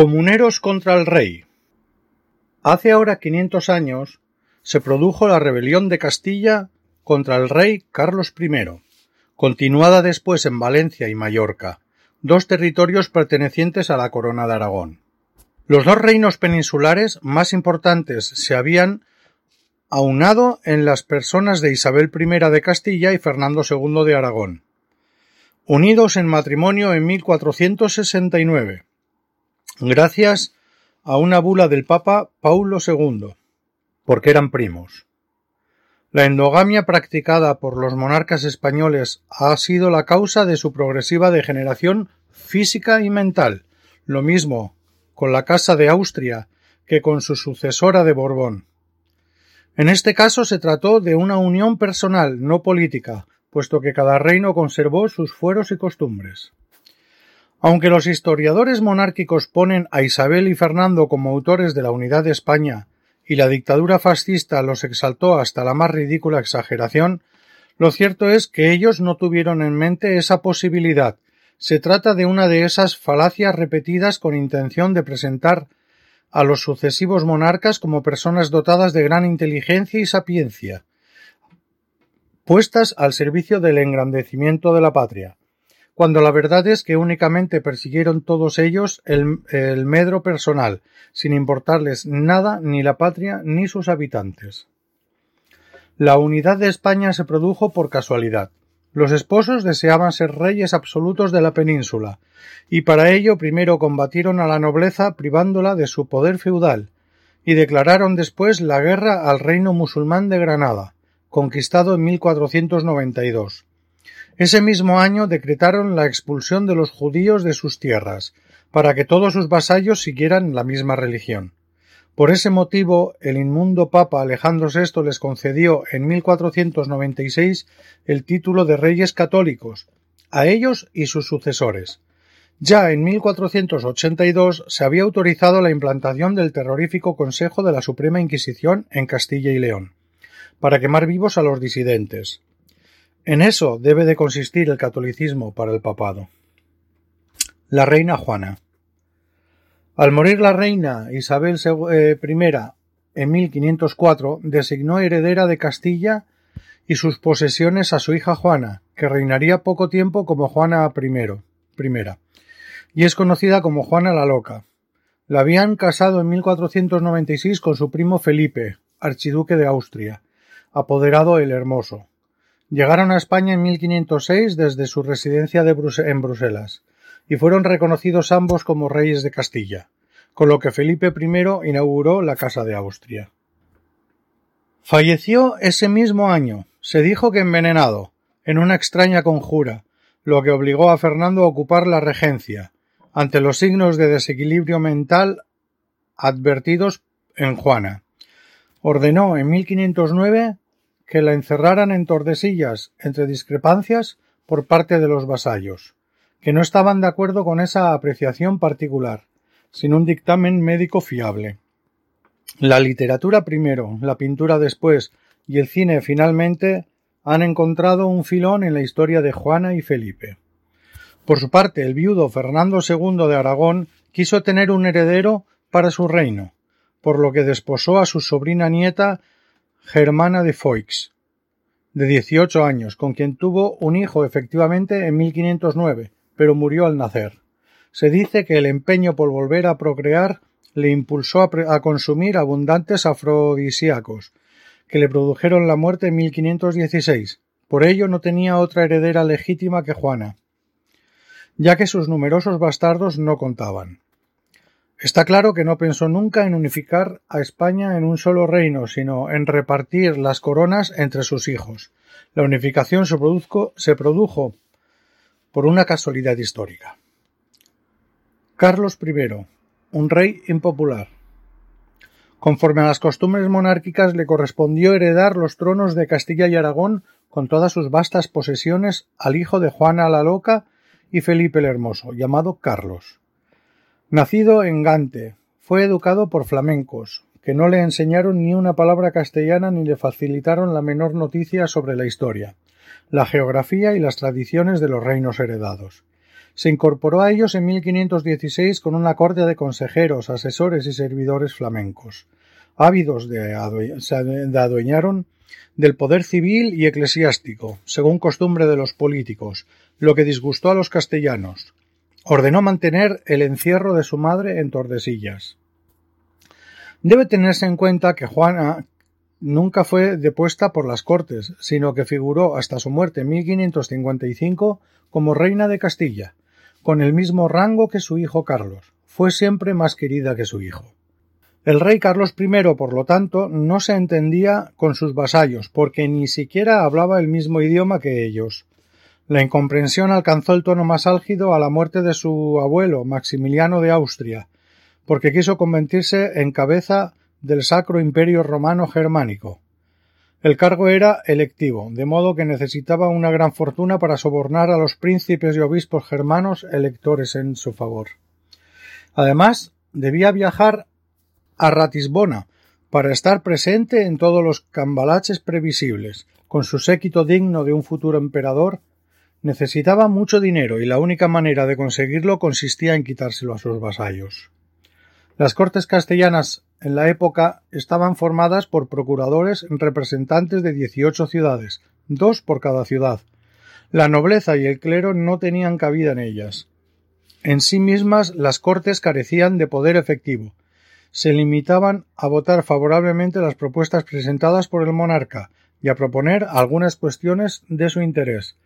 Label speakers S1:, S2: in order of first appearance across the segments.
S1: Comuneros contra el rey. Hace ahora quinientos años se produjo la rebelión de Castilla contra el rey Carlos I, continuada después en Valencia y Mallorca, dos territorios pertenecientes a la corona de Aragón. Los dos reinos peninsulares más importantes se habían aunado en las personas de Isabel I de Castilla y Fernando II de Aragón, unidos en matrimonio en 1469 gracias a una bula del Papa Paulo II, porque eran primos. La endogamia practicada por los monarcas españoles ha sido la causa de su progresiva degeneración física y mental, lo mismo con la Casa de Austria que con su sucesora de Borbón. En este caso se trató de una unión personal, no política, puesto que cada reino conservó sus fueros y costumbres. Aunque los historiadores monárquicos ponen a Isabel y Fernando como autores de la unidad de España y la dictadura fascista los exaltó hasta la más ridícula exageración, lo cierto es que ellos no tuvieron en mente esa posibilidad. Se trata de una de esas falacias repetidas con intención de presentar a los sucesivos monarcas como personas dotadas de gran inteligencia y sapiencia, puestas al servicio del engrandecimiento de la patria cuando la verdad es que únicamente persiguieron todos ellos el, medro personal, sin importarles nada ni la patria ni sus habitantes. La unidad de España se produjo por casualidad. Los esposos deseaban ser reyes absolutos de la península, y para ello primero combatieron a la nobleza privándola de su poder feudal, y declararon después la guerra al reino musulmán de Granada, conquistado en 1492 ese mismo año decretaron la expulsión de los judíos de sus tierras, para que todos sus vasallos siguieran la misma religión. Por ese motivo, el inmundo Papa Alejandro VI les concedió en 1496 el título de Reyes Católicos, a ellos y sus sucesores. Ya en 1482 se había autorizado la implantación del terrorífico Consejo de la Suprema Inquisición en Castilla y León, para quemar vivos a los disidentes. En eso debe de consistir el catolicismo para el papado. La reina Juana. Al morir la reina Isabel eh, I en 1504, designó heredera de Castilla y sus posesiones a su hija Juana, que reinaría poco tiempo como Juana I, primera, y es conocida como Juana la Loca. La habían casado en 1496 con su primo Felipe, archiduque de Austria, apoderado el Hermoso. Llegaron a España en 1506 desde su residencia en Bruselas, y fueron reconocidos ambos como reyes de Castilla, con lo que Felipe I inauguró la Casa de Austria. Falleció ese mismo año, se dijo que envenenado, en una extraña conjura, lo que obligó a Fernando a ocupar la regencia, ante los signos de desequilibrio mental advertidos en Juana. Ordenó en 1509 que la encerraran en Tordesillas entre discrepancias por parte de los vasallos, que no estaban de acuerdo con esa apreciación particular, sin un dictamen médico fiable. La literatura primero, la pintura después y el cine finalmente han encontrado un filón en la historia de Juana y Felipe. Por su parte, el viudo Fernando II de Aragón quiso tener un heredero para su reino, por lo que desposó a su sobrina nieta Germana de Foix, de dieciocho años, con quien tuvo un hijo efectivamente en 1509, pero murió al nacer. Se dice que el empeño por volver a procrear le impulsó a, consumir abundantes afrodisíacos, que le produjeron la muerte en 1516. Por ello no tenía otra heredera legítima que Juana, ya que sus numerosos bastardos no contaban. Está claro que no pensó nunca en unificar a España en un solo reino, sino en repartir las coronas entre sus hijos. La unificación se, se produjo por una casualidad histórica. Carlos I, un rey impopular. Conforme a las costumbres monárquicas le correspondió heredar los tronos de Castilla y Aragón con todas sus vastas posesiones al hijo de Juana la Loca y Felipe el Hermoso, llamado Carlos. Nacido en Gante, fue educado por flamencos, que no le enseñaron ni una palabra castellana ni le facilitaron la menor noticia sobre la historia, la geografía y las tradiciones de los reinos heredados. Se incorporó a ellos en 1516 con una corte de consejeros, asesores y servidores flamencos, ávidos de se adueñaron del poder civil y eclesiástico, según costumbre de los políticos, lo que disgustó a los castellanos. Ordenó mantener el encierro de su madre en Tordesillas. Debe tenerse en cuenta que Juana nunca fue depuesta por las Cortes, sino que figuró hasta su muerte en 1555 como reina de Castilla, con el mismo rango que su hijo Carlos. Fue siempre más querida que su hijo. El rey Carlos I, por lo tanto, no se entendía con sus vasallos, porque ni siquiera hablaba el mismo idioma que ellos. La incomprensión alcanzó el tono más álgido a la muerte de su abuelo, Maximiliano de Austria, porque quiso convertirse en cabeza del Sacro Imperio Romano Germánico. El cargo era electivo, de modo que necesitaba una gran fortuna para sobornar a los príncipes y obispos germanos electores en su favor. Además, debía viajar a Ratisbona para estar presente en todos los cambalaches previsibles, con su séquito digno de un futuro emperador, necesitaba mucho dinero y la única manera de conseguirlo consistía en quitárselo a sus vasallos. Las cortes castellanas en la época estaban formadas por procuradores representantes de dieciocho ciudades, dos por cada ciudad. La nobleza y el clero no tenían cabida en ellas. En sí mismas las cortes carecían de poder efectivo, se limitaban a votar favorablemente las propuestas presentadas por el monarca y a proponer algunas cuestiones de su interés.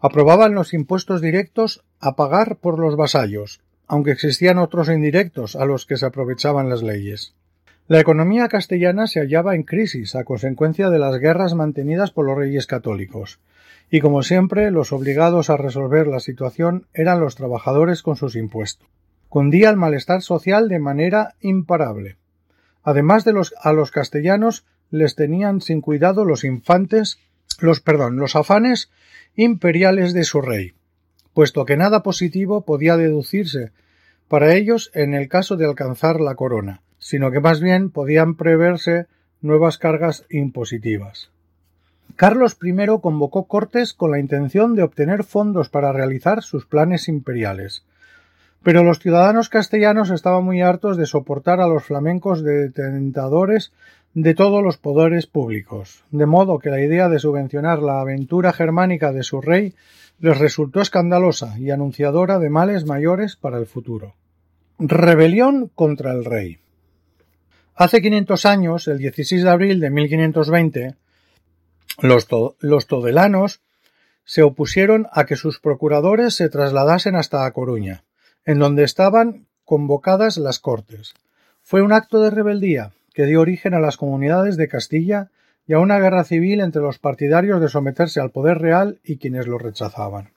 S1: Aprobaban los impuestos directos a pagar por los vasallos, aunque existían otros indirectos a los que se aprovechaban las leyes. La economía castellana se hallaba en crisis a consecuencia de las guerras mantenidas por los reyes católicos, y como siempre los obligados a resolver la situación eran los trabajadores con sus impuestos cundía el malestar social de manera imparable. Además de los a los castellanos les tenían sin cuidado los infantes, los afanes imperiales de su rey, puesto que nada positivo podía deducirse para ellos en el caso de alcanzar la corona, sino que más bien podían preverse nuevas cargas impositivas. Carlos I convocó cortes con la intención de obtener fondos para realizar sus planes imperiales, pero los ciudadanos castellanos estaban muy hartos de soportar a los flamencos detentadores de todos los poderes públicos, de modo que la idea de subvencionar la aventura germánica de su rey les resultó escandalosa y anunciadora de males mayores para el futuro. Rebelión contra el rey. Hace 500 años, el 16 de abril de 1520, los, los todelanos se opusieron a que sus procuradores se trasladasen hasta A Coruña en donde estaban convocadas las Cortes. Fue un acto de rebeldía que dio origen a las comunidades de Castilla y a una guerra civil entre los partidarios de someterse al poder real y quienes lo rechazaban.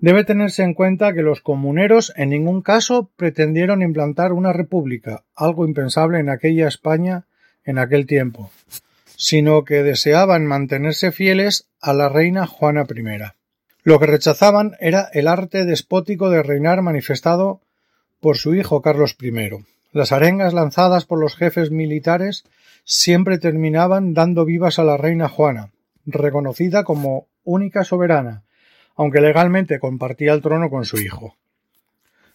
S1: Debe tenerse en cuenta que los comuneros en ningún caso pretendieron implantar una república, algo impensable en aquella España en aquel tiempo, sino que deseaban mantenerse fieles a la reina Juana I. Lo que rechazaban era el arte despótico de reinar manifestado por su hijo Carlos I. Las arengas lanzadas por los jefes militares siempre terminaban dando vivas a la reina Juana, reconocida como única soberana, aunque legalmente compartía el trono con su hijo.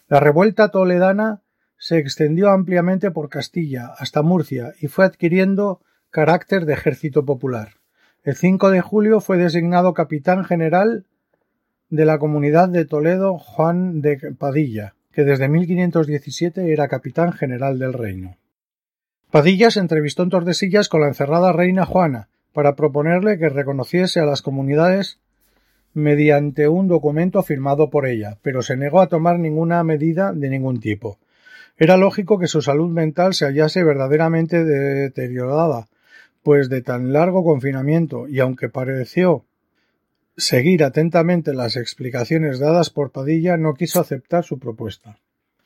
S1: La revuelta toledana se extendió ampliamente por Castilla hasta Murcia y fue adquiriendo carácter de ejército popular. El 5 de julio fue designado capitán general de la Comunidad de Toledo Juan de Padilla, que desde 1517 era capitán general del reino. Padilla se entrevistó en Tordesillas con la encerrada reina Juana para proponerle que reconociese a las comunidades mediante un documento firmado por ella, pero se negó a tomar ninguna medida de ningún tipo. Era lógico que su salud mental se hallase verdaderamente deteriorada, pues de tan largo confinamiento, y aunque pareció seguir atentamente las explicaciones dadas por Padilla, no quiso aceptar su propuesta.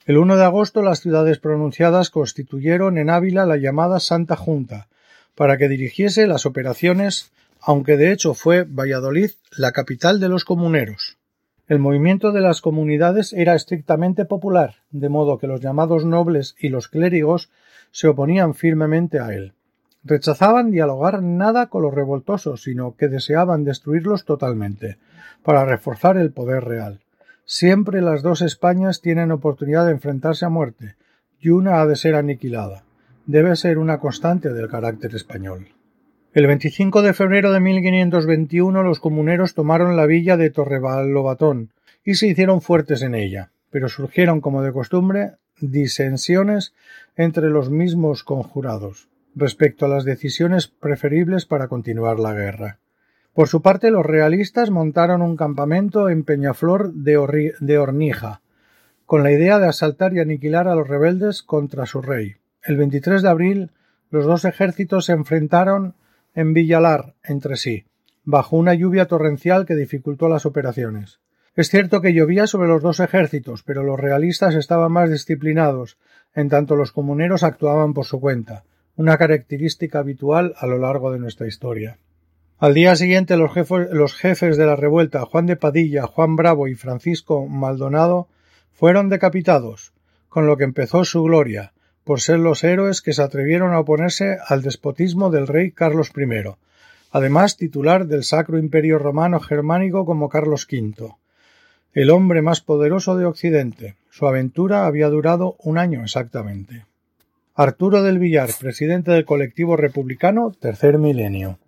S1: El 1 de agosto las ciudades pronunciadas constituyeron en Ávila la llamada Santa Junta, para que dirigiese las operaciones, aunque de hecho fue Valladolid la capital de los comuneros. El movimiento de las comunidades era estrictamente popular, de modo que los llamados nobles y los clérigos se oponían firmemente a él. Rechazaban dialogar nada con los revoltosos, sino que deseaban destruirlos totalmente, para reforzar el poder real. Siempre las dos Españas tienen oportunidad de enfrentarse a muerte, y una ha de ser aniquilada. Debe ser una constante del carácter español. El 25 de febrero de 1521 los comuneros tomaron la villa de Torrelobatón y se hicieron fuertes en ella, pero surgieron, como de costumbre, disensiones entre los mismos conjurados respecto a las decisiones preferibles para continuar la guerra. Por su parte, los realistas montaron un campamento en Peñaflor de, de Hornija, con la idea de asaltar y aniquilar a los rebeldes contra su rey. El 23 de abril, los dos ejércitos se enfrentaron en Villalar entre sí, bajo una lluvia torrencial que dificultó las operaciones. Es cierto que llovía sobre los dos ejércitos, pero los realistas estaban más disciplinados, en tanto los comuneros actuaban por su cuenta una característica habitual a lo largo de nuestra historia. Al día siguiente los jefes, de la revuelta, Juan de Padilla, Juan Bravo y Francisco Maldonado, fueron decapitados, con lo que empezó su gloria, por ser los héroes que se atrevieron a oponerse al despotismo del rey Carlos I, además titular del Sacro Imperio Romano Germánico como Carlos V, el hombre más poderoso de Occidente. Su aventura había durado un año exactamente. Arturo del Villar, presidente del colectivo republicano Tercer Milenio.